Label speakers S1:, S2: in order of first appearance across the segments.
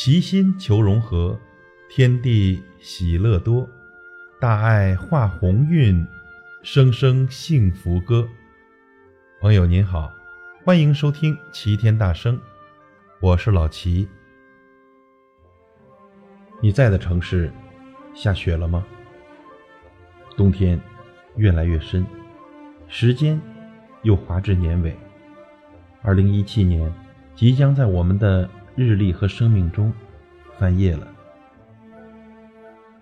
S1: 齐心求融合，天地喜乐多，大爱化鸿运，声声幸福歌。朋友您好，欢迎收听齐天大圣，我是老齐。你在的城市下雪了吗？冬天越来越深，时间又滑至年尾，二零一七年即将在我们的。日历和生命中翻页了。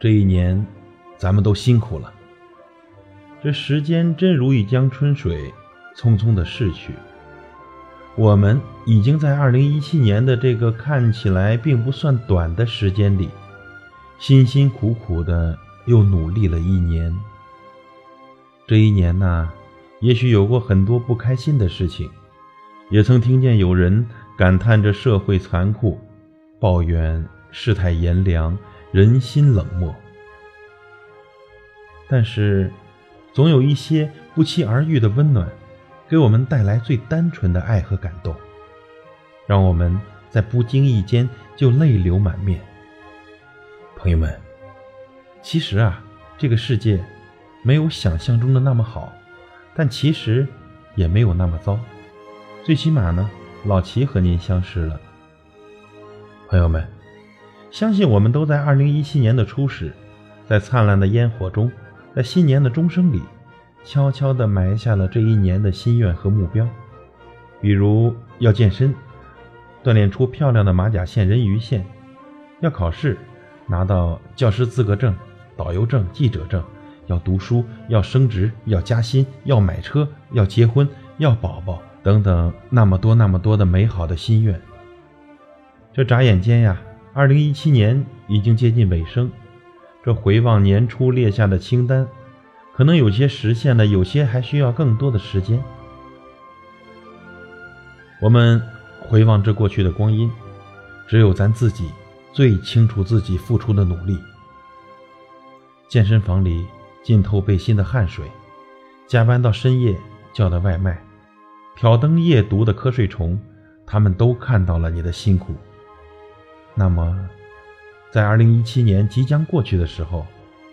S1: 这一年，咱们都辛苦了。这时间真如一江春水，匆匆的逝去。我们已经在二零一七年的这个看起来并不算短的时间里，辛辛苦苦的又努力了一年。这一年呢，也许有过很多不开心的事情，也曾听见有人。感叹着社会残酷，抱怨世态炎凉，人心冷漠。但是，总有一些不期而遇的温暖，给我们带来最单纯的爱和感动，让我们在不经意间就泪流满面。朋友们，其实啊，这个世界没有想象中的那么好，但其实也没有那么糟，最起码呢。老齐和您相识了，朋友们，相信我们都在二零一七年的初始，在灿烂的烟火中，在新年的钟声里，悄悄地埋下了这一年的心愿和目标，比如要健身，锻炼出漂亮的马甲线、人鱼线；要考试，拿到教师资格证、导游证、记者证；要读书，要升职，要加薪，要买车，要结婚，要宝宝。等等，那么多那么多的美好的心愿。这眨眼间呀，二零一七年已经接近尾声。这回望年初列下的清单，可能有些实现了，有些还需要更多的时间。我们回望这过去的光阴，只有咱自己最清楚自己付出的努力。健身房里浸透背心的汗水，加班到深夜叫的外卖。挑灯夜读的瞌睡虫，他们都看到了你的辛苦。那么，在二零一七年即将过去的时候，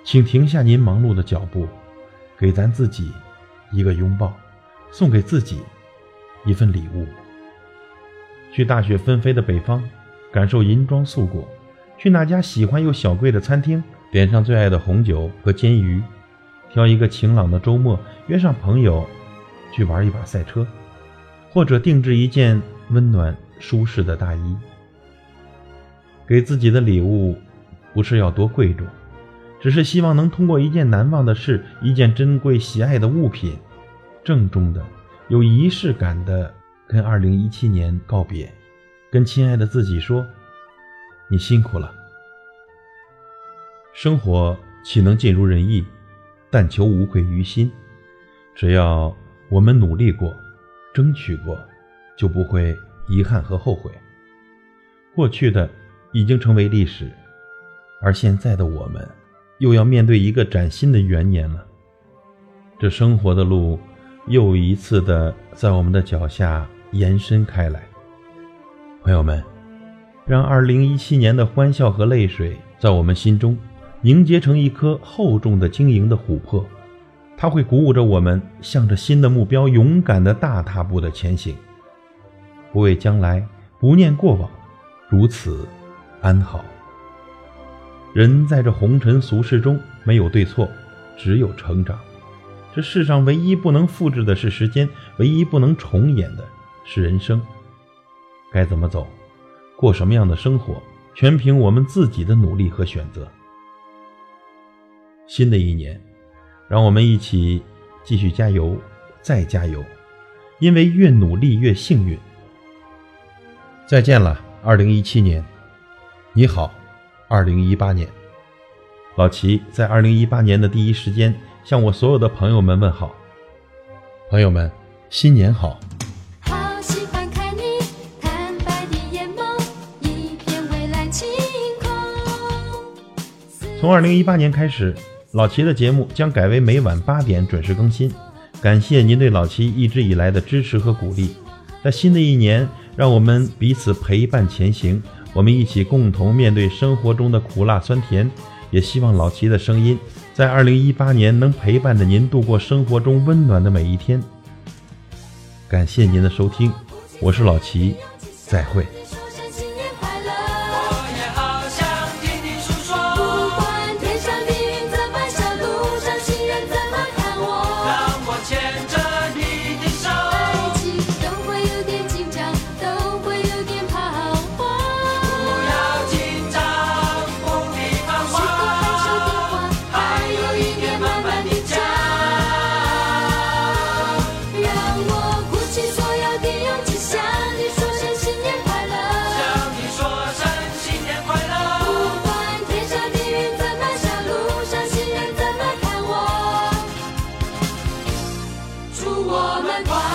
S1: 请停下您忙碌的脚步，给咱自己一个拥抱，送给自己一份礼物。去大雪纷飞的北方，感受银装素裹；去那家喜欢又小贵的餐厅，点上最爱的红酒和煎鱼；挑一个晴朗的周末，约上朋友去玩一把赛车。或者定制一件温暖舒适的大衣，给自己的礼物不是要多贵重，只是希望能通过一件难忘的事，一件珍贵喜爱的物品，郑重的、有仪式感的跟2017年告别，跟亲爱的自己说：“你辛苦了。”生活岂能尽如人意？但求无愧于心。只要我们努力过。争取过，就不会遗憾和后悔。过去的已经成为历史，而现在的我们，又要面对一个崭新的元年了。这生活的路，又一次的在我们的脚下延伸开来。朋友们，让2017年的欢笑和泪水，在我们心中凝结成一颗厚重的晶莹的琥珀。它会鼓舞着我们，向着新的目标勇敢的大踏步的前行，不畏将来，不念过往，如此安好。人在这红尘俗世中，没有对错，只有成长。这世上唯一不能复制的是时间，唯一不能重演的是人生。该怎么走，过什么样的生活，全凭我们自己的努力和选择。新的一年。让我们一起继续加油，再加油，因为越努力越幸运。再见了，二零一七年，你好，二零一八年。老齐在二零一八年的第一时间向我所有的朋友们问好，朋友们，新年好。好喜欢看你坦白的眼眸，一片蔚蓝晴空。从二零一八年开始。老齐的节目将改为每晚八点准时更新，感谢您对老齐一直以来的支持和鼓励。在新的一年，让我们彼此陪伴前行，我们一起共同面对生活中的苦辣酸甜。也希望老齐的声音在二零一八年能陪伴着您度过生活中温暖的每一天。感谢您的收听，我是老齐，再会。
S2: 向你说声新年快乐，向你说声新年快乐。不管天上的云怎么笑，路上行人怎么看我？祝我们快。